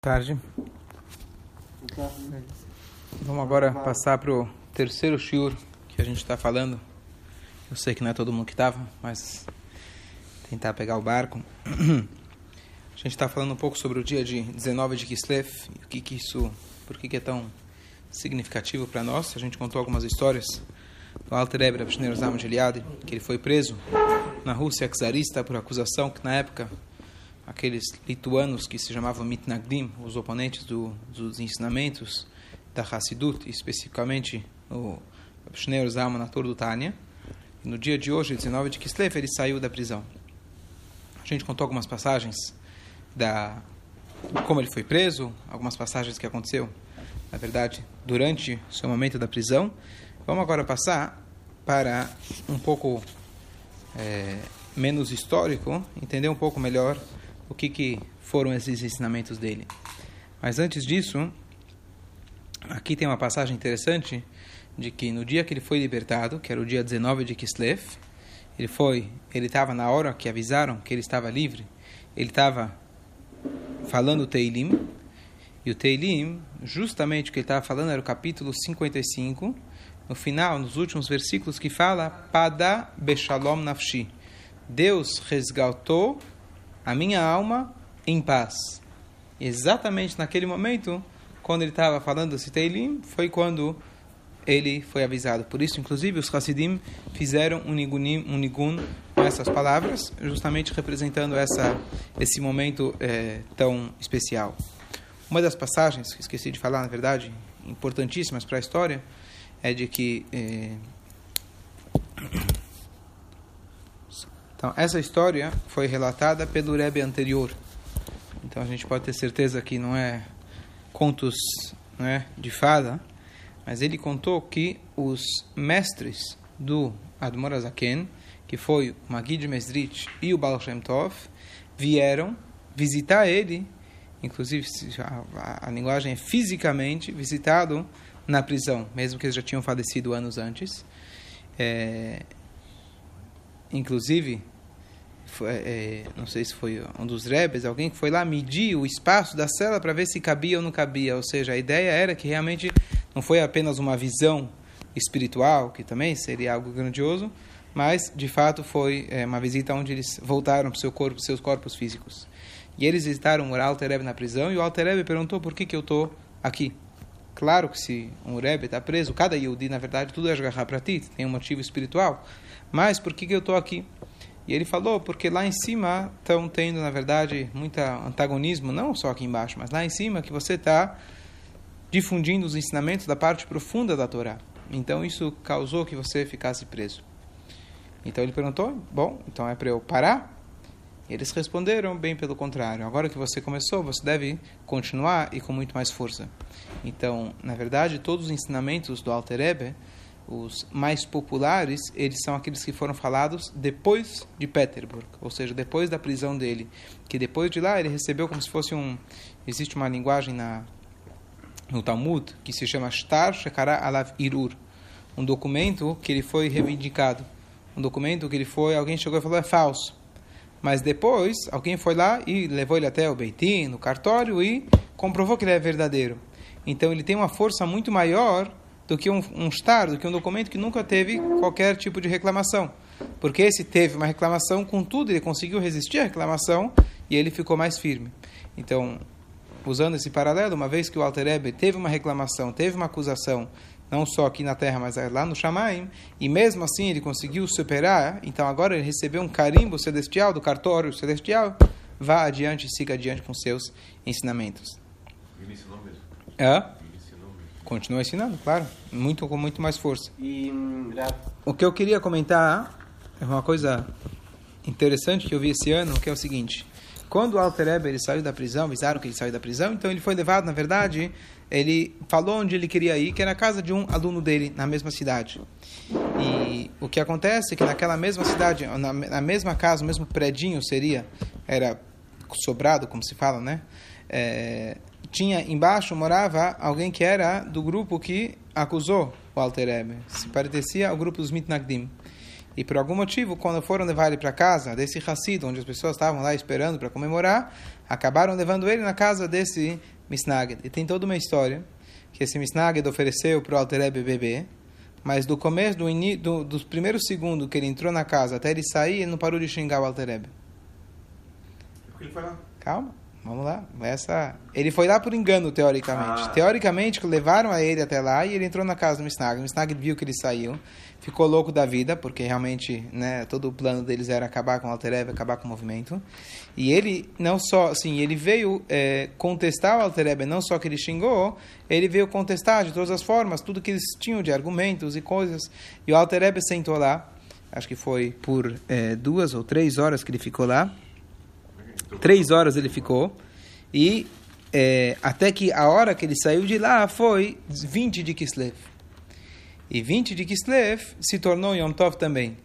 tarde. Vamos agora passar para o terceiro shiur que a gente está falando. Eu sei que não é todo mundo que estava, mas tentar pegar o barco. A gente está falando um pouco sobre o dia de 19 de Kislev e o que, que isso, por que, que é tão significativo para nós. A gente contou algumas histórias do Alter Eber Abshner de que ele foi preso na Rússia czarista por acusação que na época aqueles lituanos que se chamavam Mitnagdim, os oponentes do, dos ensinamentos da Hassidut, especificamente o Schneur Zalman, ator do Tânia. No dia de hoje, 19 de Kislev, ele saiu da prisão. A gente contou algumas passagens da como ele foi preso, algumas passagens que aconteceu, na verdade, durante o seu momento da prisão. Vamos agora passar para um pouco é, menos histórico, entender um pouco melhor o que, que foram esses ensinamentos dele. Mas antes disso, aqui tem uma passagem interessante de que no dia que ele foi libertado, que era o dia 19 de Kislev, ele foi, ele estava na hora que avisaram que ele estava livre, ele estava falando o Teilim, e o Teilim, justamente o que ele estava falando era o capítulo 55, no final, nos últimos versículos, que fala Pada Beshalom Nafshi. Deus resgatou a minha alma em paz. Exatamente naquele momento, quando ele estava falando esse Teilim, foi quando ele foi avisado. Por isso, inclusive, os Hasidim fizeram um nigunim, um nigun com essas palavras, justamente representando essa, esse momento é, tão especial. Uma das passagens, que esqueci de falar, na verdade, importantíssimas para a história, é de que... É, então, essa história foi relatada pelo Rebbe anterior. Então, a gente pode ter certeza que não é contos né, de fada, mas ele contou que os mestres do Admor Azaken, que foi o Magid Mesrit e o Baal Shem Tov, vieram visitar ele, inclusive a, a, a linguagem é fisicamente visitado na prisão, mesmo que eles já tinham falecido anos antes. É, inclusive, foi, é, não sei se foi um dos rebes, alguém que foi lá medir o espaço da cela para ver se cabia ou não cabia. Ou seja, a ideia era que realmente não foi apenas uma visão espiritual, que também seria algo grandioso, mas de fato foi é, uma visita onde eles voltaram para seu corpo, seus corpos físicos. E eles visitaram o Alter Rebbe na prisão e o Alter Rebbe perguntou por que, que eu estou aqui. Claro que se um Rebbe está preso, cada Yehudi, na verdade, tudo é agarrar para ti, tem um motivo espiritual. Mas por que, que eu estou aqui? E ele falou porque lá em cima estão tendo, na verdade, muito antagonismo, não só aqui embaixo, mas lá em cima que você está difundindo os ensinamentos da parte profunda da Torá. Então isso causou que você ficasse preso. Então ele perguntou: Bom, então é para eu parar? Eles responderam: Bem pelo contrário. Agora que você começou, você deve continuar e com muito mais força. Então, na verdade, todos os ensinamentos do Alter Rebbe os mais populares, eles são aqueles que foram falados depois de Petersburg, ou seja, depois da prisão dele, que depois de lá ele recebeu como se fosse um existe uma linguagem na no Talmud que se chama Shtar Shekara Alav Irur, um documento que ele foi reivindicado, um documento que ele foi, alguém chegou e falou é falso. Mas depois alguém foi lá e levou ele até o Beitim, no cartório e comprovou que ele é verdadeiro. Então ele tem uma força muito maior do que um, um star, do que um documento que nunca teve qualquer tipo de reclamação. Porque esse teve uma reclamação, contudo, ele conseguiu resistir à reclamação e ele ficou mais firme. Então, usando esse paralelo, uma vez que o Alter Ebe teve uma reclamação, teve uma acusação, não só aqui na Terra, mas lá no Shamaim, e mesmo assim ele conseguiu superar, então agora ele recebeu um carimbo celestial, do cartório celestial, vá adiante e siga adiante com seus ensinamentos. Ele ensinou mesmo. É? Continua ensinando, claro, muito com muito mais força. E, o que eu queria comentar é uma coisa interessante que eu vi esse ano, que é o seguinte: quando o Alter Eber ele saiu da prisão, avisaram que ele saiu da prisão, então ele foi levado, na verdade, ele falou onde ele queria ir, que era a casa de um aluno dele na mesma cidade. E o que acontece é que naquela mesma cidade, na, na mesma casa, o mesmo predinho seria, era sobrado, como se fala, né? É, tinha embaixo morava alguém que era do grupo que acusou o Alter Rebbe. Se parecia ao grupo dos Mitnagdim. E por algum motivo, quando foram levar ele para casa desse Hassid, onde as pessoas estavam lá esperando para comemorar, acabaram levando ele na casa desse Misnaged. E tem toda uma história que esse Misnaged ofereceu para o Alterebe bebê, mas do começo, do, do, dos primeiros segundos que ele entrou na casa até ele sair, ele não parou de xingar o foi lá. Calma. Vamos lá. Essa... Ele foi lá por engano, teoricamente. Ah. Teoricamente, levaram a ele até lá e ele entrou na casa do Misnag. O Misnag viu que ele saiu, ficou louco da vida, porque realmente né, todo o plano deles era acabar com o Altereb, acabar com o movimento. E ele, não só, assim, ele veio é, contestar o Altereb, não só que ele xingou, ele veio contestar de todas as formas, tudo que eles tinham de argumentos e coisas. E o Altereb sentou lá, acho que foi por é, duas ou três horas que ele ficou lá. Três horas ele ficou. E é, até que a hora que ele saiu de lá foi 20 de Kislev. E 20 de Kislev se tornou Yom Tov também.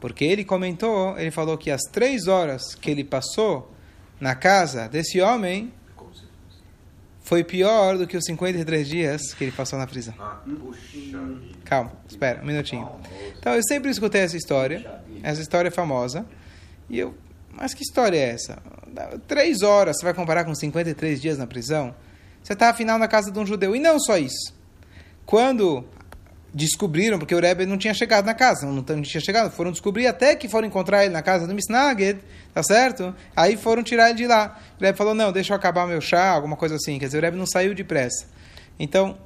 Porque ele comentou, ele falou que as três horas que ele passou na casa desse homem foi pior do que os 53 dias que ele passou na prisão. Ah, puxa vida. Calma, espera um minutinho. Então eu sempre escutei essa história. Essa história é famosa. E eu, mas que história é essa? Três horas você vai comparar com 53 dias na prisão? Você está afinal na casa de um judeu. E não só isso. Quando descobriram, porque o Rebbe não tinha chegado na casa, não, tinha chegado, foram descobrir até que foram encontrar ele na casa do Misnaged, tá certo? Aí foram tirar ele de lá. O Rebbe falou, não, deixa eu acabar meu chá, alguma coisa assim. Quer dizer, o Rebbe não saiu depressa. Então,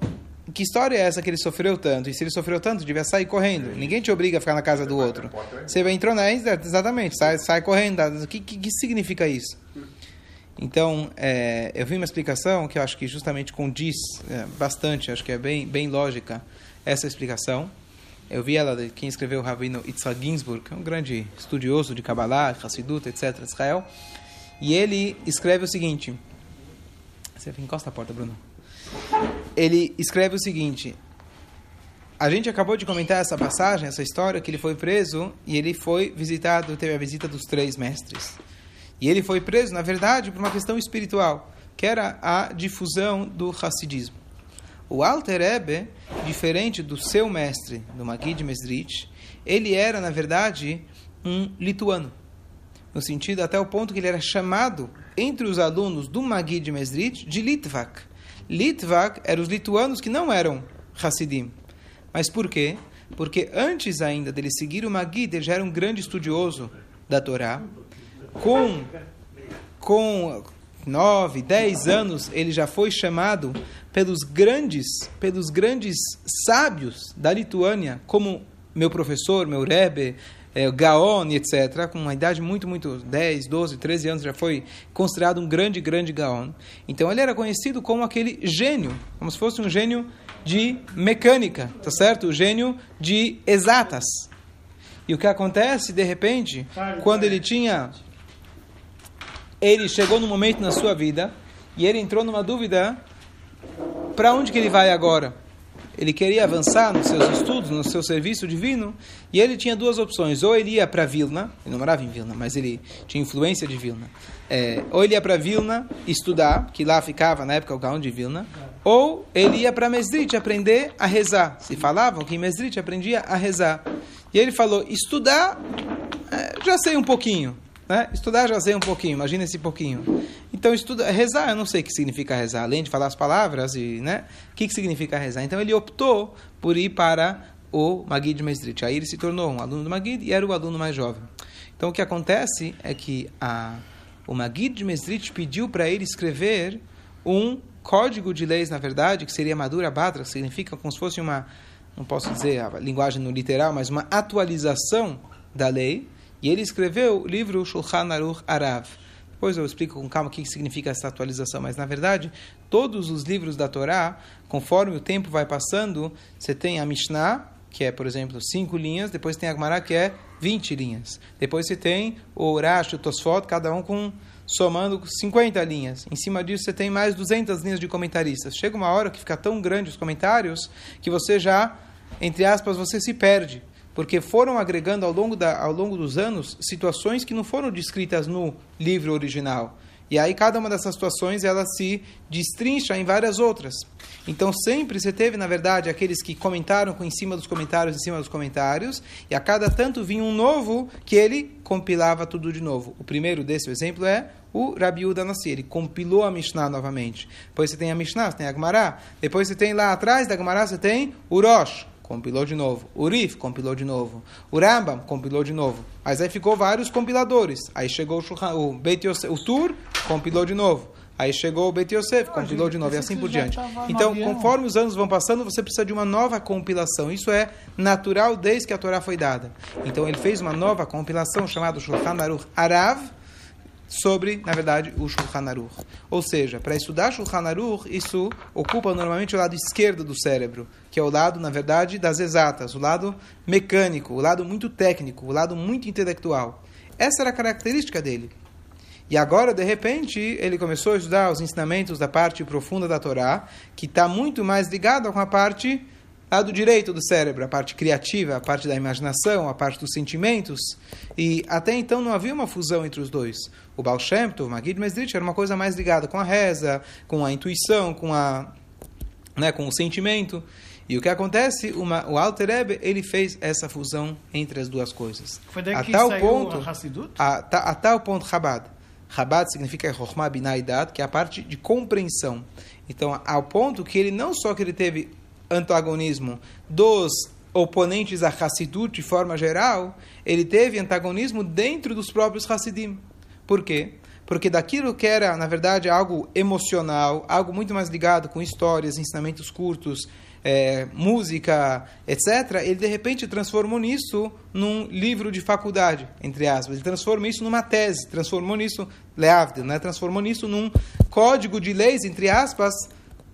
que história é essa que ele sofreu tanto? E se ele sofreu tanto, devia sair correndo. Ninguém te obriga a ficar na casa do outro. Você entrou na exatamente, sai, sai correndo. O que, que, que significa isso? Então, é, eu vi uma explicação que eu acho que justamente condiz é, bastante, acho que é bem, bem lógica essa explicação. Eu vi ela de quem escreveu o Rabino Yitzhak Ginsburg, que é um grande estudioso de Kabbalah, Hassidut, etc., Israel. E ele escreve o seguinte... Você encosta a porta, Bruno ele escreve o seguinte: a gente acabou de comentar essa passagem, essa história, que ele foi preso e ele foi visitado, teve a visita dos três mestres. E ele foi preso, na verdade, por uma questão espiritual, que era a difusão do Hassidismo. O Alter Ebe, diferente do seu mestre, do Magid Mesrit, ele era, na verdade, um lituano. No sentido, até o ponto que ele era chamado, entre os alunos do Magid Mesrit, de Litvak Litvak eram os lituanos que não eram Hassidim. Mas por quê? Porque antes ainda dele seguir o Magid, ele já era um grande estudioso da Torá. Com, com nove, dez anos, ele já foi chamado pelos grandes, pelos grandes sábios da Lituânia, como meu professor, meu Rebbe, é, Gaon, etc., com uma idade muito, muito, 10, 12, 13 anos, já foi considerado um grande, grande Gaon. Então ele era conhecido como aquele gênio, como se fosse um gênio de mecânica, tá certo? O gênio de exatas. E o que acontece, de repente, quando ele tinha. Ele chegou num momento na sua vida e ele entrou numa dúvida: para onde que ele vai agora? Ele queria avançar nos seus estudos, no seu serviço divino, e ele tinha duas opções. Ou ele ia para Vilna, ele não morava em Vilna, mas ele tinha influência de Vilna. É, ou ele ia para Vilna estudar, que lá ficava na época o Gaon de Vilna, ou ele ia para Mesrit aprender a rezar. Se falavam que em Mesrit aprendia a rezar. E ele falou: estudar, é, já sei um pouquinho. Né? Estudar já sei um pouquinho, imagina esse pouquinho. Então, estuda, rezar, eu não sei o que significa rezar, além de falar as palavras, e, né? o que, que significa rezar. Então, ele optou por ir para o Magid Mesrit. Aí ele se tornou um aluno do Magid e era o aluno mais jovem. Então, o que acontece é que a, o Magid Mesrit pediu para ele escrever um código de leis, na verdade, que seria Madura Batra, que significa como se fosse uma, não posso dizer a linguagem no literal, mas uma atualização da lei, e ele escreveu o livro Shulchan Aruch Arav. Depois eu explico com calma o que significa essa atualização, mas na verdade, todos os livros da Torá, conforme o tempo vai passando, você tem a Mishnah, que é, por exemplo, cinco linhas, depois tem a Gemara, que é 20 linhas. Depois você tem o Urash, o Tosfot, cada um com somando 50 linhas. Em cima disso você tem mais 200 linhas de comentaristas. Chega uma hora que fica tão grande os comentários que você já, entre aspas, você se perde porque foram agregando ao longo, da, ao longo dos anos situações que não foram descritas no livro original. E aí cada uma dessas situações ela se destrincha em várias outras. Então sempre você teve, na verdade, aqueles que comentaram com em cima dos comentários, em cima dos comentários, e a cada tanto vinha um novo que ele compilava tudo de novo. O primeiro desse exemplo é o Rabi Uda Nassi, ele compilou a Mishnah novamente. Depois você tem a Mishnah, você tem a Gemara. Depois você tem lá atrás da Gemara, você tem o Rosh compilou de novo. O Rif compilou de novo. O Rambam compilou de novo. Mas aí ficou vários compiladores. Aí chegou o, Beit Yosef, o Tur, compilou de novo. Aí chegou o Beit Yosef, compilou de novo e assim por diante. Então, conforme os anos vão passando, você precisa de uma nova compilação. Isso é natural desde que a Torá foi dada. Então, ele fez uma nova compilação chamada Shulchan Aruch Arav, sobre, na verdade, o Shulchan Aruch. Ou seja, para estudar Shulchan Aruch, isso ocupa normalmente o lado esquerdo do cérebro, que é o lado, na verdade, das exatas, o lado mecânico, o lado muito técnico, o lado muito intelectual. Essa era a característica dele. E agora, de repente, ele começou a estudar os ensinamentos da parte profunda da Torá, que está muito mais ligada com a parte lado direito do cérebro, a parte criativa, a parte da imaginação, a parte dos sentimentos. E até então não havia uma fusão entre os dois. O Baal Shem Tov, Magid Mesdrich, era uma coisa mais ligada com a reza, com a intuição, com, a, né, com o sentimento. E o que acontece, uma, o Alter Rebbe, ele fez essa fusão entre as duas coisas. Foi daí a que tal saiu ponto, a a, a tal ponto Chabad. Chabad significa Chokhmah Binah e Dat, que é a parte de compreensão. Então, ao ponto que ele não só que ele teve antagonismo dos oponentes a Hassidut de forma geral, ele teve antagonismo dentro dos próprios Hassidim. Por quê? Porque daquilo que era, na verdade, algo emocional, algo muito mais ligado com histórias, ensinamentos curtos, eh, música, etc., ele de repente transformou nisso num livro de faculdade, entre aspas. Ele transformou isso numa tese, transformou nisso, Leavdil, né? transformou nisso num código de leis, entre aspas,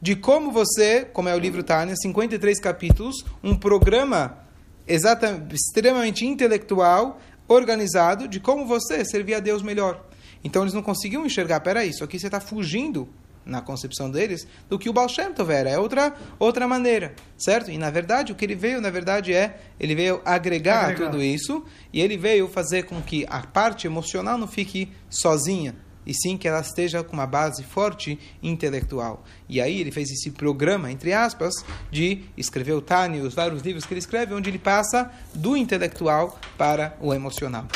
de como você, como é o livro Tânia, 53 capítulos, um programa exata, extremamente intelectual, organizado, de como você servir a Deus melhor. Então eles não conseguiam enxergar, peraí, isso aqui você está fugindo, na concepção deles, do que o Baal Shem Tov era. É outra, outra maneira, certo? E na verdade, o que ele veio, na verdade, é, ele veio agregar, Agregar. tudo isso, e ele veio fazer com que a parte emocional não fique sozinha, e sim que ela esteja com uma base forte intelectual. E aí ele fez esse programa, entre aspas, de escrever o Tani, os vários livros que ele escreve, onde ele passa do intelectual para o emocional.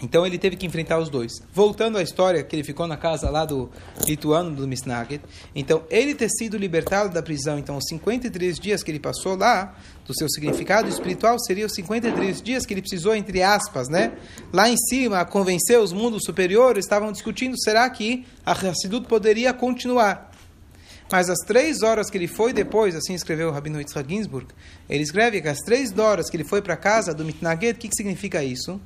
Então ele teve que enfrentar os dois. Voltando à história que ele ficou na casa lá do lituano do Misnaget. Então ele ter sido libertado da prisão, então os 53 dias que ele passou lá, do seu significado espiritual seria os 53 dias que ele precisou entre aspas, né? Lá em cima convencer os mundos superiores, estavam discutindo será que a Hassidut poderia continuar. Mas as três horas que ele foi depois, assim escreveu o Rabino Yitzhak Ginsburg, ele escreve que as três horas que ele foi para casa do Mitnaget, o que, que significa isso?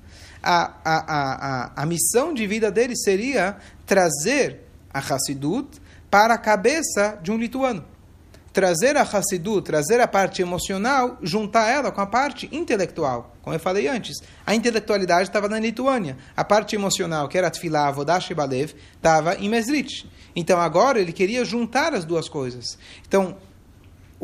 A, a, a, a, missão de vida dele seria trazer a Hassidut para a cabeça de um lituano. Trazer a Hassidut, trazer a parte emocional, juntar ela com a parte intelectual. Como eu falei antes, a intelectualidade estava na Lituânia. A parte emocional, que era Tfilah, Avodash e Balev, estava em Mesrit. Então agora ele queria juntar as duas coisas. Então,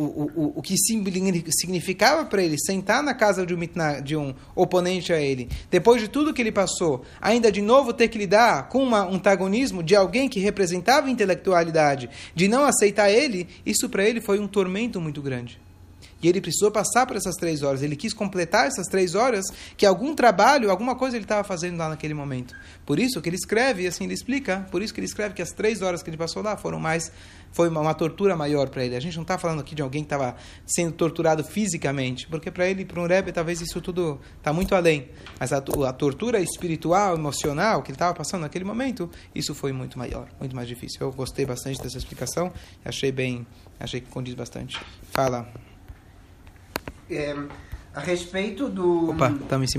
o, o, o que signi- significava para ele sentar na casa de um, de um oponente a ele, depois de tudo que ele passou, ainda de novo ter que lidar com um antagonismo de alguém que representava intelectualidade, de não aceitar ele, isso para ele foi um tormento muito grande. E ele precisou passar por essas três horas. Ele quis completar essas três horas que algum trabalho, alguma coisa ele estava fazendo lá naquele momento. Por isso que ele escreve, e assim ele explica, por isso que ele escreve que as três horas que ele passou lá foram mais, foi uma, uma tortura maior para ele. A gente não está falando aqui de alguém que estava sendo torturado fisicamente, porque para ele, para um Rebbe, talvez isso tudo está muito além. Mas a, a tortura espiritual, emocional que ele estava passando naquele momento, isso foi muito maior, muito mais difícil. Eu gostei bastante dessa explicação, achei bem, achei que condiz bastante. Fala. É, a respeito do. Opa, em cima.